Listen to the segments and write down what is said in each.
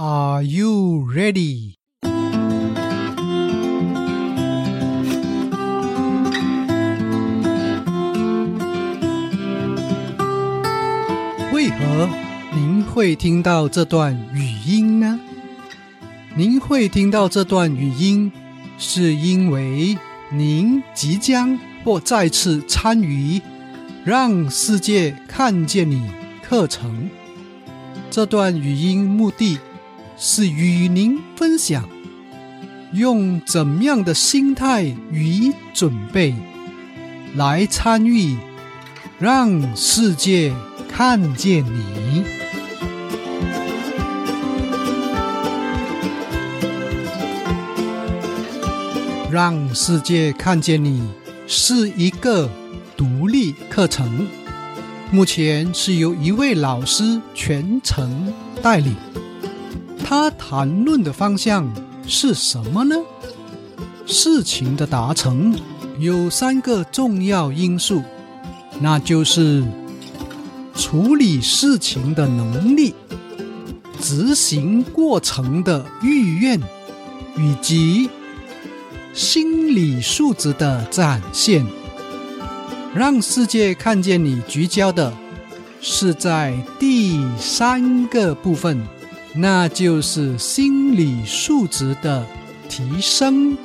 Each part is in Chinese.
Are you ready？为何您会听到这段语音呢？您会听到这段语音，是因为您即将或再次参与“让世界看见你”课程。这段语音目的是与您分享，用怎样的心态与准备来参与，让世界看见你，让世界看见你是一个独立课程。目前是由一位老师全程带领，他谈论的方向是什么呢？事情的达成有三个重要因素，那就是处理事情的能力、执行过程的意愿，以及心理素质的展现。让世界看见你，聚焦的是在第三个部分，那就是心理素质的提升。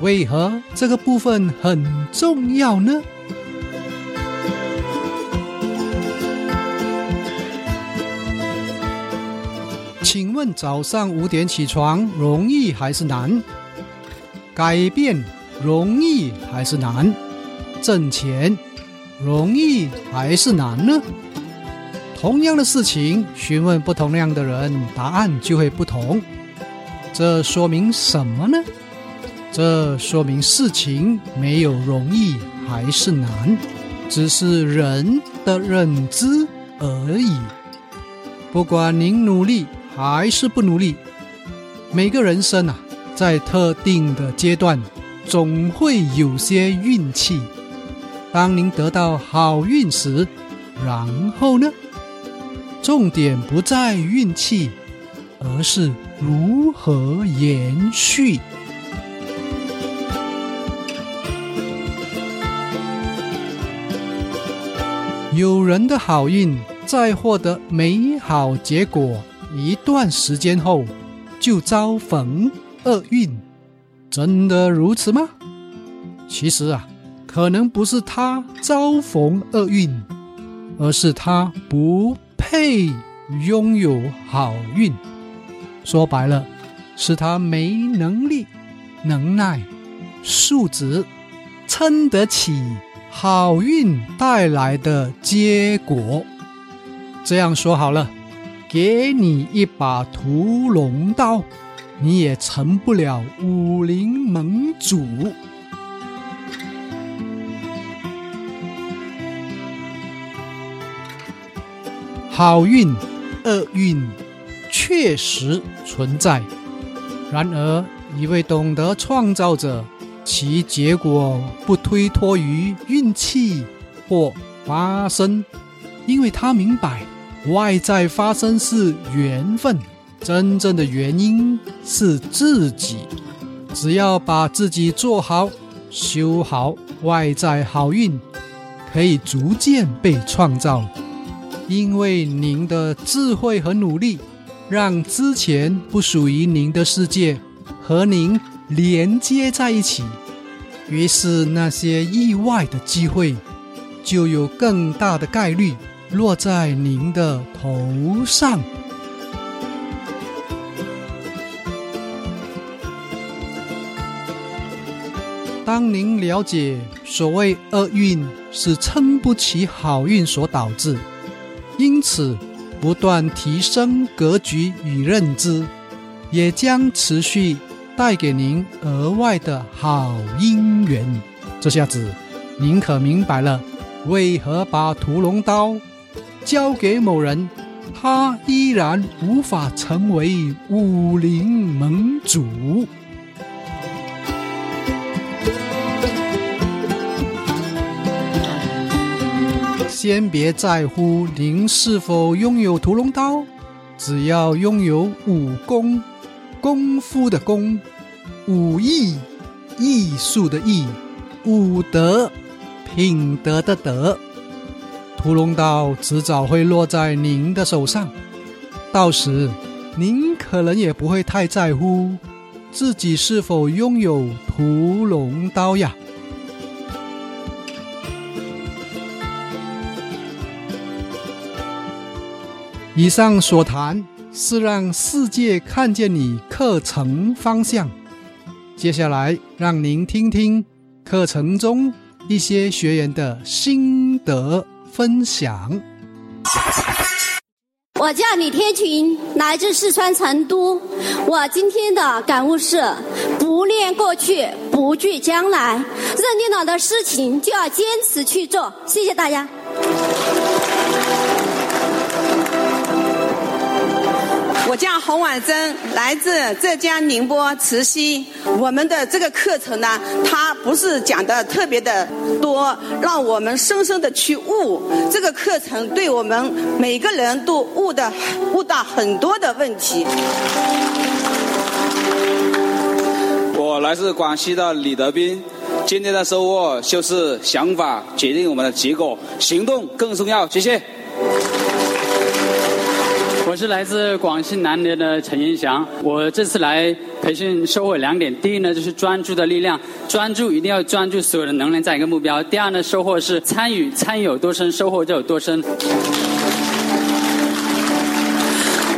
为何这个部分很重要呢？请问早上五点起床容易还是难？改变容易还是难？挣钱容易还是难呢？同样的事情，询问不同样的人，答案就会不同。这说明什么呢？这说明事情没有容易还是难，只是人的认知而已。不管您努力还是不努力，每个人生啊，在特定的阶段，总会有些运气。当您得到好运时，然后呢？重点不在运气，而是如何延续。有人的好运在获得美好结果一段时间后，就遭逢厄运，真的如此吗？其实啊。可能不是他遭逢厄运，而是他不配拥有好运。说白了，是他没能力、能耐、素质，撑得起好运带来的结果。这样说好了，给你一把屠龙刀，你也成不了武林盟主。好运、厄运确实存在，然而一位懂得创造者，其结果不推脱于运气或发生，因为他明白外在发生是缘分，真正的原因是自己。只要把自己做好、修好，外在好运可以逐渐被创造。因为您的智慧和努力，让之前不属于您的世界和您连接在一起，于是那些意外的机会就有更大的概率落在您的头上。当您了解所谓厄运是撑不起好运所导致。因此，不断提升格局与认知，也将持续带给您额外的好姻缘。这下子，您可明白了为何把屠龙刀交给某人，他依然无法成为武林盟主。先别在乎您是否拥有屠龙刀，只要拥有武功，功夫的功，武艺，艺术的艺，武德，品德的德，屠龙刀迟早会落在您的手上。到时，您可能也不会太在乎自己是否拥有屠龙刀呀。以上所谈是让世界看见你课程方向。接下来，让您听听课程中一些学员的心得分享。我叫李天群，来自四川成都。我今天的感悟是：不念过去，不惧将来。认定了的事情就要坚持去做。谢谢大家。我叫洪婉珍，来自浙江宁波慈溪。我们的这个课程呢，它不是讲的特别的多，让我们深深的去悟。这个课程对我们每个人都悟的悟到很多的问题。我来自广西的李德斌，今天的收获就是想法决定我们的结果，行动更重要。谢谢。是来自广西南宁的陈云祥，我这次来培训收获两点：第一呢，就是专注的力量，专注一定要专注所有的能量在一个目标；第二呢，收获是参与，参与有多深，收获就有多深。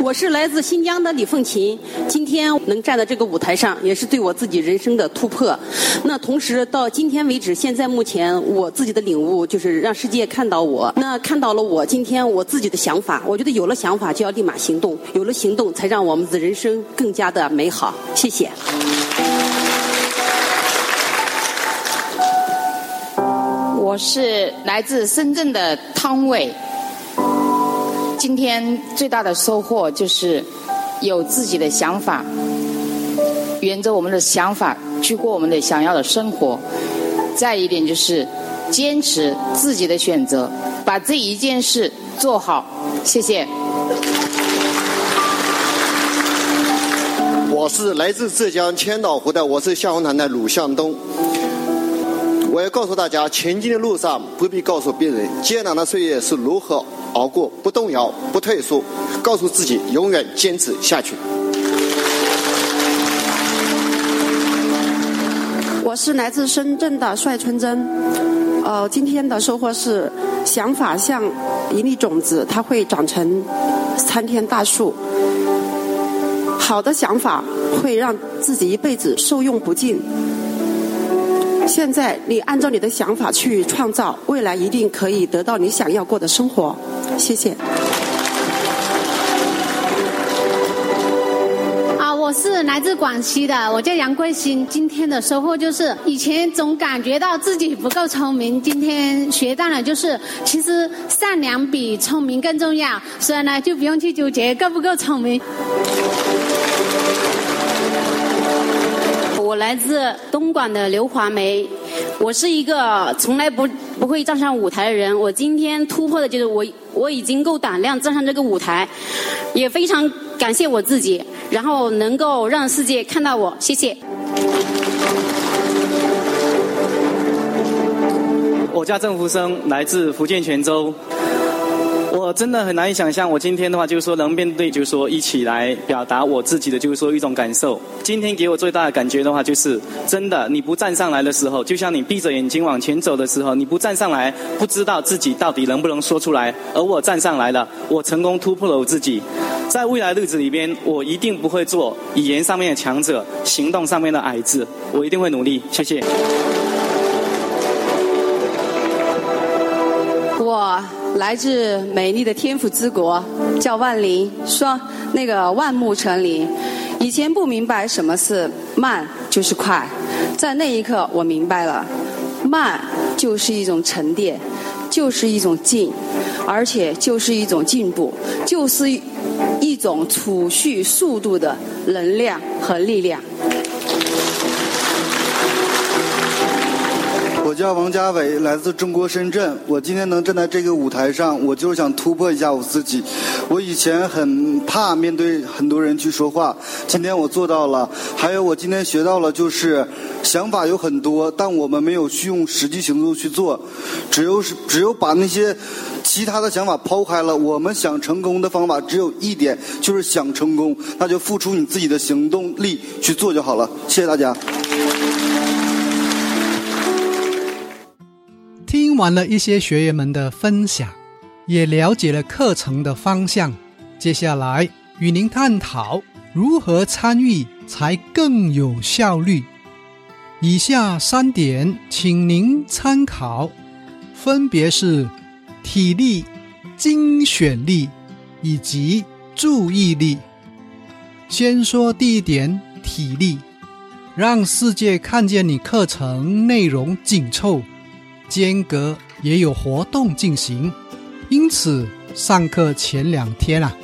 我是来自新疆的李凤琴，今天能站在这个舞台上，也是对我自己人生的突破。那同时到今天为止，现在目前我自己的领悟就是让世界看到我，那看到了我今天我自己的想法。我觉得有了想法就要立马行动，有了行动才让我们的人生更加的美好。谢谢。我是来自深圳的汤伟。今天最大的收获就是有自己的想法，沿着我们的想法去过我们的想要的生活。再一点就是坚持自己的选择，把这一件事做好。谢谢。我是来自浙江千岛湖的，我是向红团的鲁向东。我要告诉大家，前进的路上不必告诉别人艰难的岁月是如何。熬过，不动摇，不退缩，告诉自己永远坚持下去。我是来自深圳的帅春珍，呃，今天的收获是想法像一粒种子，它会长成参天大树。好的想法会让自己一辈子受用不尽。现在你按照你的想法去创造，未来一定可以得到你想要过的生活。谢谢。啊，我是来自广西的，我叫杨桂新。今天的收获就是，以前总感觉到自己不够聪明，今天学到了，就是其实善良比聪明更重要。所以呢，就不用去纠结够不够聪明。我来自东莞的刘华梅，我是一个从来不不会站上舞台的人。我今天突破的就是我我已经够胆量站上这个舞台，也非常感谢我自己，然后能够让世界看到我。谢谢。我叫郑福生，来自福建泉州。我真的很难以想象，我今天的话就是说能面对，就是说一起来表达我自己的，就是说一种感受。今天给我最大的感觉的话，就是真的，你不站上来的时候，就像你闭着眼睛往前走的时候，你不站上来，不知道自己到底能不能说出来。而我站上来了，我成功突破了我自己。在未来日子里边，我一定不会做语言上面的强者，行动上面的矮子，我一定会努力。谢谢。我。来自美丽的天府之国，叫万林，说那个万木成林。以前不明白什么是慢就是快，在那一刻我明白了，慢就是一种沉淀，就是一种静，而且就是一种进步，就是一种储蓄速度的能量和力量。我叫王家伟，来自中国深圳。我今天能站在这个舞台上，我就是想突破一下我自己。我以前很怕面对很多人去说话，今天我做到了。还有我今天学到了，就是想法有很多，但我们没有去用实际行动去做。只有是只有把那些其他的想法抛开了，我们想成功的方法只有一点，就是想成功，那就付出你自己的行动力去做就好了。谢谢大家。听完了一些学员们的分享，也了解了课程的方向。接下来与您探讨如何参与才更有效率。以下三点，请您参考，分别是体力、精选力以及注意力。先说第一点，体力，让世界看见你课程内容紧凑。间隔也有活动进行，因此上课前两天啊，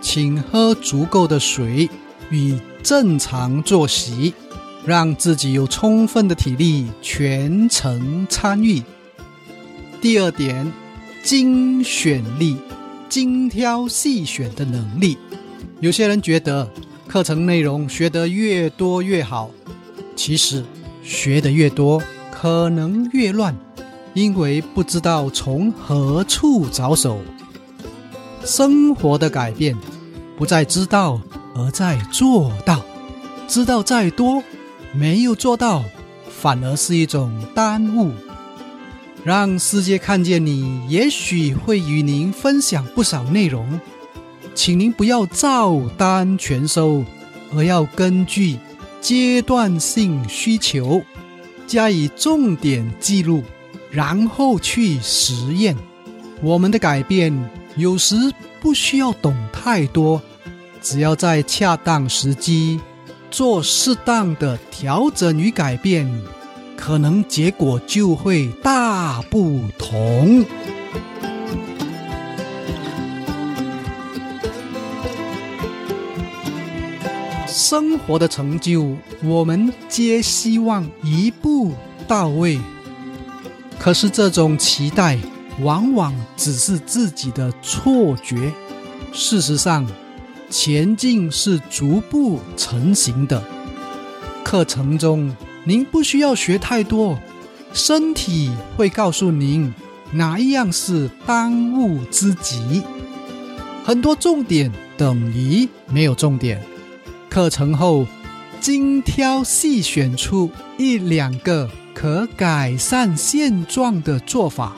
请喝足够的水与正常作息，让自己有充分的体力全程参与。第二点，精选力，精挑细选的能力。有些人觉得课程内容学得越多越好，其实学得越多可能越乱。因为不知道从何处着手，生活的改变不在知道，而在做到。知道再多，没有做到，反而是一种耽误。让世界看见你，也许会与您分享不少内容，请您不要照单全收，而要根据阶段性需求加以重点记录。然后去实验。我们的改变有时不需要懂太多，只要在恰当时机做适当的调整与改变，可能结果就会大不同。生活的成就，我们皆希望一步到位。可是这种期待往往只是自己的错觉。事实上，前进是逐步成型的。课程中，您不需要学太多，身体会告诉您哪一样是当务之急。很多重点等于没有重点。课程后，精挑细选出一两个。可改善现状的做法，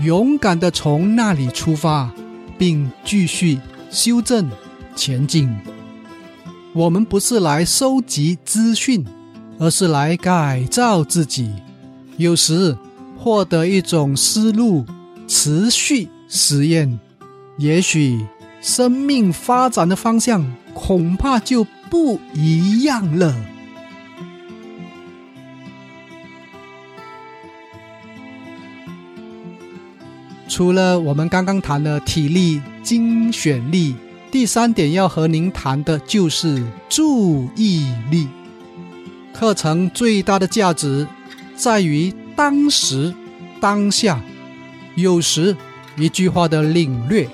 勇敢的从那里出发，并继续修正前进。我们不是来收集资讯，而是来改造自己。有时获得一种思路，持续实验，也许生命发展的方向恐怕就不一样了。除了我们刚刚谈的体力、精选力，第三点要和您谈的就是注意力。课程最大的价值在于当时、当下。有时一句话的领略，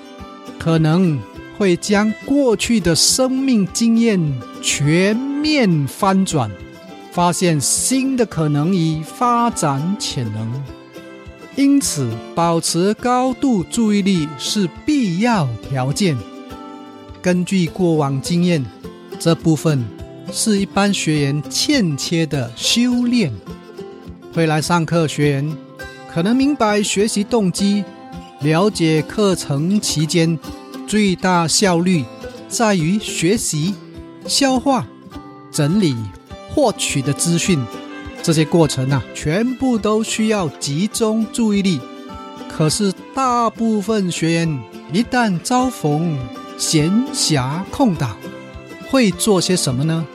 可能会将过去的生命经验全面翻转，发现新的可能与发展潜能。因此，保持高度注意力是必要条件。根据过往经验，这部分是一般学员欠缺的修炼。会来上课学员可能明白学习动机，了解课程期间最大效率在于学习、消化、整理、获取的资讯。这些过程啊，全部都需要集中注意力。可是，大部分学员一旦遭逢闲暇空档，会做些什么呢？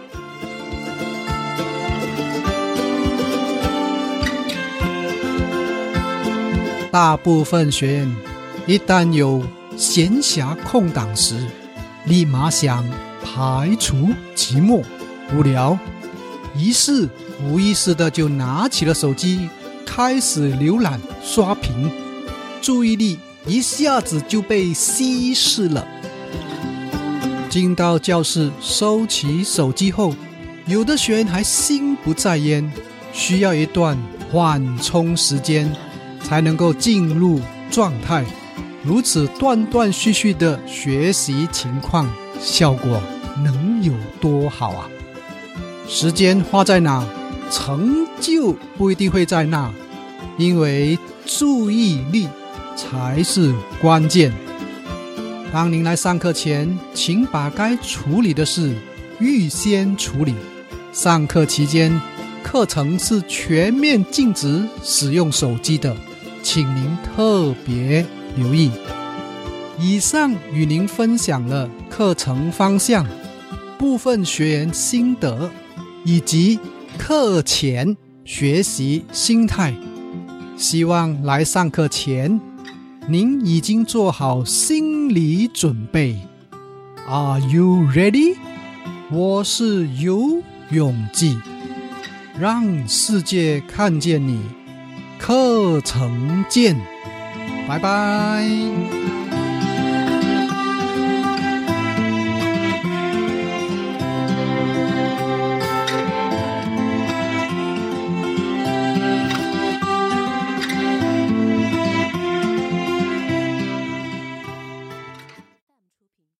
大部分学员一旦有闲暇空档时，立马想排除寂寞、无聊，于是。无意识的就拿起了手机，开始浏览刷屏，注意力一下子就被稀释了。进到教室，收起手机后，有的学员还心不在焉，需要一段缓冲时间，才能够进入状态。如此断断续续的学习情况，效果能有多好啊？时间花在哪，成就不一定会在那，因为注意力才是关键。当您来上课前，请把该处理的事预先处理。上课期间，课程是全面禁止使用手机的，请您特别留意。以上与您分享了课程方向、部分学员心得以及课前学习心态。希望来上课前。您已经做好心理准备，Are you ready？我是游永记，让世界看见你。课程见，拜拜。